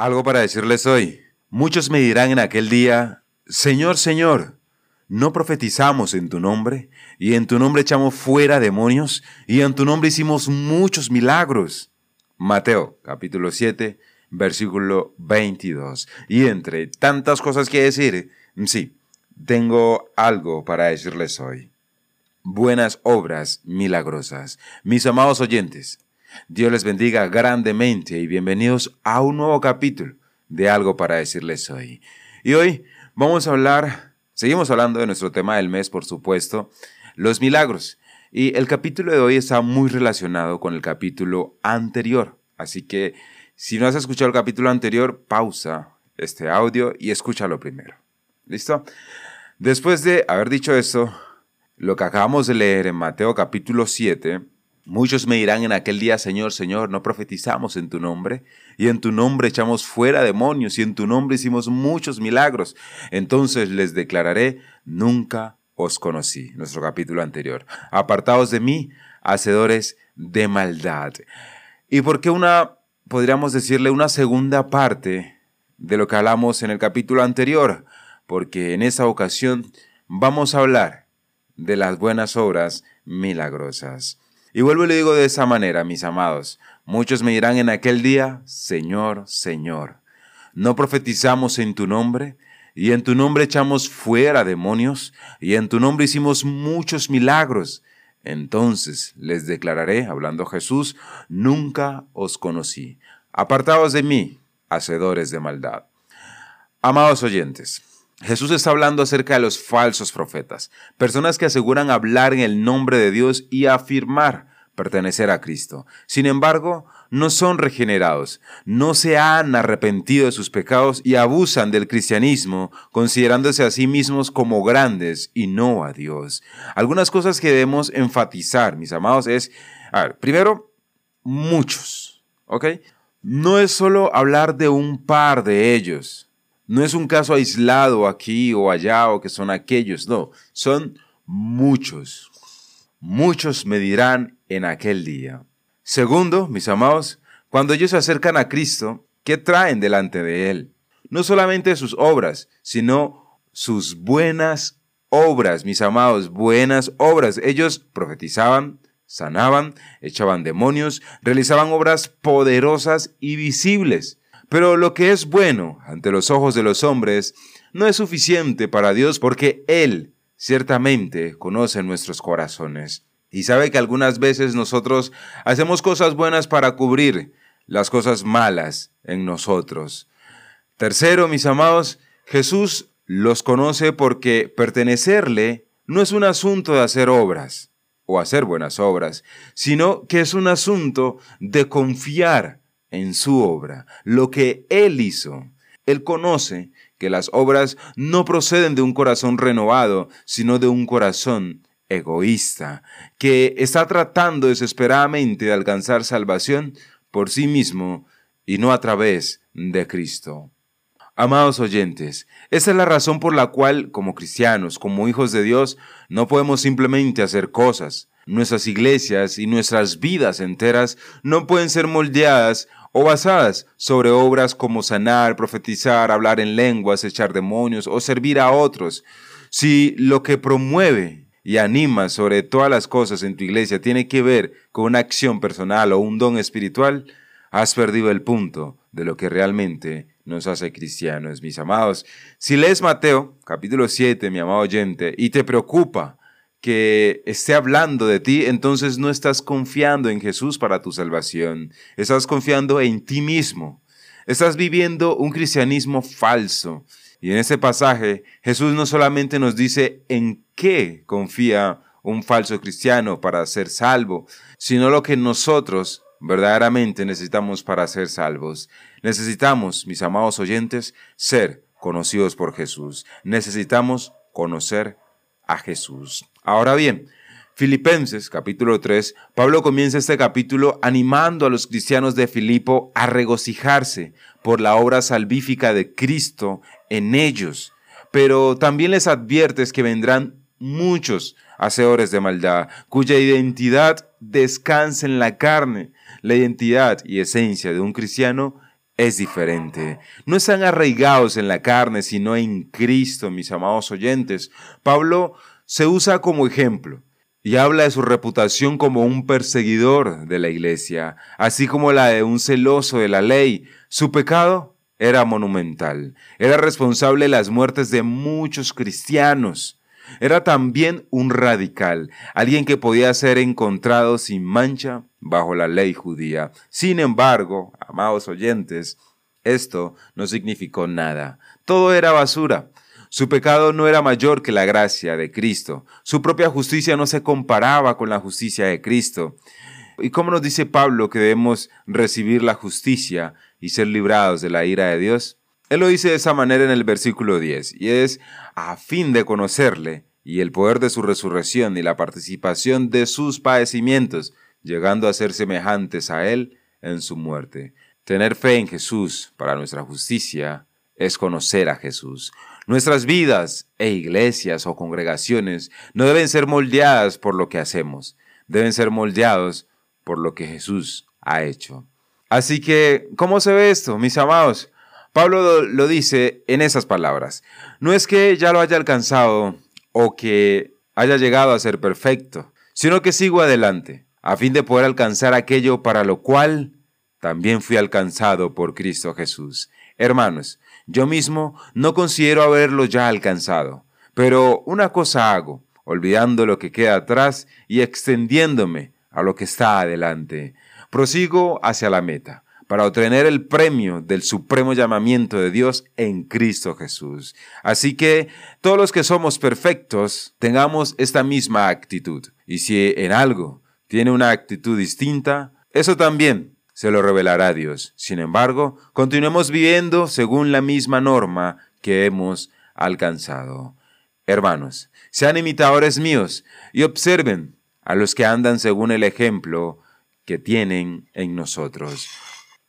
Algo para decirles hoy. Muchos me dirán en aquel día, Señor, Señor, ¿no profetizamos en tu nombre? Y en tu nombre echamos fuera demonios, y en tu nombre hicimos muchos milagros. Mateo capítulo 7, versículo 22. Y entre tantas cosas que decir, sí, tengo algo para decirles hoy. Buenas obras milagrosas. Mis amados oyentes, Dios les bendiga grandemente y bienvenidos a un nuevo capítulo de algo para decirles hoy. Y hoy vamos a hablar, seguimos hablando de nuestro tema del mes, por supuesto, los milagros. Y el capítulo de hoy está muy relacionado con el capítulo anterior. Así que si no has escuchado el capítulo anterior, pausa este audio y escúchalo primero. ¿Listo? Después de haber dicho esto, lo que acabamos de leer en Mateo capítulo 7, Muchos me dirán en aquel día, Señor, Señor, no profetizamos en tu nombre, y en tu nombre echamos fuera demonios, y en tu nombre hicimos muchos milagros. Entonces les declararé, nunca os conocí. Nuestro capítulo anterior. Apartados de mí, hacedores de maldad. ¿Y por qué una, podríamos decirle, una segunda parte de lo que hablamos en el capítulo anterior? Porque en esa ocasión vamos a hablar de las buenas obras milagrosas. Y vuelvo y le digo de esa manera, mis amados. Muchos me dirán en aquel día, Señor, Señor, ¿no profetizamos en tu nombre? Y en tu nombre echamos fuera demonios, y en tu nombre hicimos muchos milagros. Entonces les declararé, hablando Jesús, nunca os conocí. Apartaos de mí, hacedores de maldad. Amados oyentes, Jesús está hablando acerca de los falsos profetas, personas que aseguran hablar en el nombre de Dios y afirmar pertenecer a Cristo. Sin embargo, no son regenerados, no se han arrepentido de sus pecados y abusan del cristianismo, considerándose a sí mismos como grandes y no a Dios. Algunas cosas que debemos enfatizar, mis amados, es, a ver, primero, muchos, ¿ok? No es solo hablar de un par de ellos, no es un caso aislado aquí o allá o que son aquellos, no, son muchos. Muchos me dirán en aquel día. Segundo, mis amados, cuando ellos se acercan a Cristo, ¿qué traen delante de Él? No solamente sus obras, sino sus buenas obras, mis amados, buenas obras. Ellos profetizaban, sanaban, echaban demonios, realizaban obras poderosas y visibles. Pero lo que es bueno ante los ojos de los hombres no es suficiente para Dios porque Él ciertamente conoce nuestros corazones y sabe que algunas veces nosotros hacemos cosas buenas para cubrir las cosas malas en nosotros. Tercero, mis amados, Jesús los conoce porque pertenecerle no es un asunto de hacer obras o hacer buenas obras, sino que es un asunto de confiar en su obra, lo que Él hizo. Él conoce que las obras no proceden de un corazón renovado, sino de un corazón egoísta, que está tratando desesperadamente de alcanzar salvación por sí mismo y no a través de Cristo. Amados oyentes, esa es la razón por la cual, como cristianos, como hijos de Dios, no podemos simplemente hacer cosas. Nuestras iglesias y nuestras vidas enteras no pueden ser moldeadas o basadas sobre obras como sanar, profetizar, hablar en lenguas, echar demonios o servir a otros. Si lo que promueve y anima sobre todas las cosas en tu iglesia tiene que ver con una acción personal o un don espiritual, has perdido el punto de lo que realmente nos hace cristianos, mis amados. Si lees Mateo, capítulo 7, mi amado oyente, y te preocupa que esté hablando de ti, entonces no estás confiando en Jesús para tu salvación. Estás confiando en ti mismo. Estás viviendo un cristianismo falso. Y en este pasaje, Jesús no solamente nos dice en qué confía un falso cristiano para ser salvo, sino lo que nosotros verdaderamente necesitamos para ser salvos. Necesitamos, mis amados oyentes, ser conocidos por Jesús. Necesitamos conocer a Jesús. Ahora bien, Filipenses capítulo 3, Pablo comienza este capítulo animando a los cristianos de Filipo a regocijarse por la obra salvífica de Cristo en ellos, pero también les adviertes que vendrán muchos hacedores de maldad, cuya identidad descansa en la carne. La identidad y esencia de un cristiano es diferente. No están arraigados en la carne, sino en Cristo, mis amados oyentes. Pablo se usa como ejemplo y habla de su reputación como un perseguidor de la iglesia, así como la de un celoso de la ley. Su pecado era monumental, era responsable de las muertes de muchos cristianos. Era también un radical, alguien que podía ser encontrado sin mancha bajo la ley judía. Sin embargo, amados oyentes, esto no significó nada. Todo era basura. Su pecado no era mayor que la gracia de Cristo. Su propia justicia no se comparaba con la justicia de Cristo. ¿Y cómo nos dice Pablo que debemos recibir la justicia y ser librados de la ira de Dios? Él lo dice de esa manera en el versículo 10, y es a fin de conocerle y el poder de su resurrección y la participación de sus padecimientos, llegando a ser semejantes a Él en su muerte. Tener fe en Jesús para nuestra justicia es conocer a Jesús. Nuestras vidas e iglesias o congregaciones no deben ser moldeadas por lo que hacemos, deben ser moldeados por lo que Jesús ha hecho. Así que, ¿cómo se ve esto, mis amados? Pablo lo dice en esas palabras. No es que ya lo haya alcanzado o que haya llegado a ser perfecto, sino que sigo adelante, a fin de poder alcanzar aquello para lo cual también fui alcanzado por Cristo Jesús. Hermanos, yo mismo no considero haberlo ya alcanzado, pero una cosa hago, olvidando lo que queda atrás y extendiéndome a lo que está adelante. Prosigo hacia la meta, para obtener el premio del supremo llamamiento de Dios en Cristo Jesús. Así que todos los que somos perfectos tengamos esta misma actitud. Y si en algo tiene una actitud distinta, eso también se lo revelará Dios. Sin embargo, continuemos viviendo según la misma norma que hemos alcanzado. Hermanos, sean imitadores míos y observen a los que andan según el ejemplo que tienen en nosotros.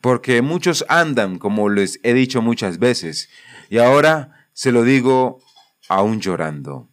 Porque muchos andan, como les he dicho muchas veces, y ahora se lo digo aún llorando,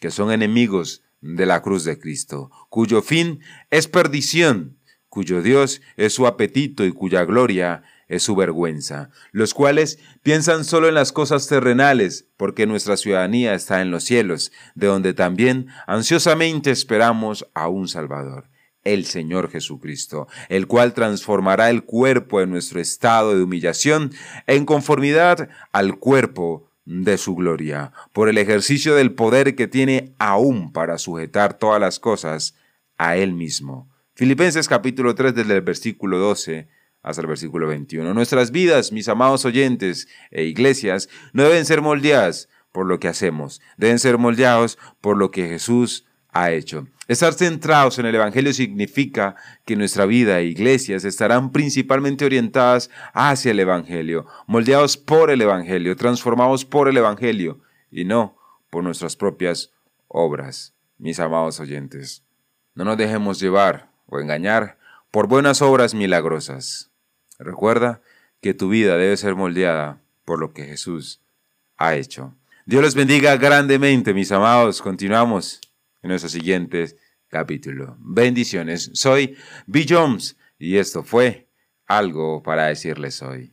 que son enemigos de la cruz de Cristo, cuyo fin es perdición cuyo Dios es su apetito y cuya gloria es su vergüenza, los cuales piensan solo en las cosas terrenales, porque nuestra ciudadanía está en los cielos, de donde también ansiosamente esperamos a un Salvador, el Señor Jesucristo, el cual transformará el cuerpo de nuestro estado de humillación en conformidad al cuerpo de su gloria, por el ejercicio del poder que tiene aún para sujetar todas las cosas a Él mismo Filipenses capítulo 3 desde el versículo 12 hasta el versículo 21. Nuestras vidas, mis amados oyentes e iglesias, no deben ser moldeadas por lo que hacemos, deben ser moldeados por lo que Jesús ha hecho. Estar centrados en el Evangelio significa que nuestra vida e iglesias estarán principalmente orientadas hacia el Evangelio, moldeados por el Evangelio, transformados por el Evangelio y no por nuestras propias obras, mis amados oyentes. No nos dejemos llevar o engañar por buenas obras milagrosas. Recuerda que tu vida debe ser moldeada por lo que Jesús ha hecho. Dios les bendiga grandemente, mis amados. Continuamos en nuestro siguiente capítulo. Bendiciones. Soy B. Jones y esto fue algo para decirles hoy.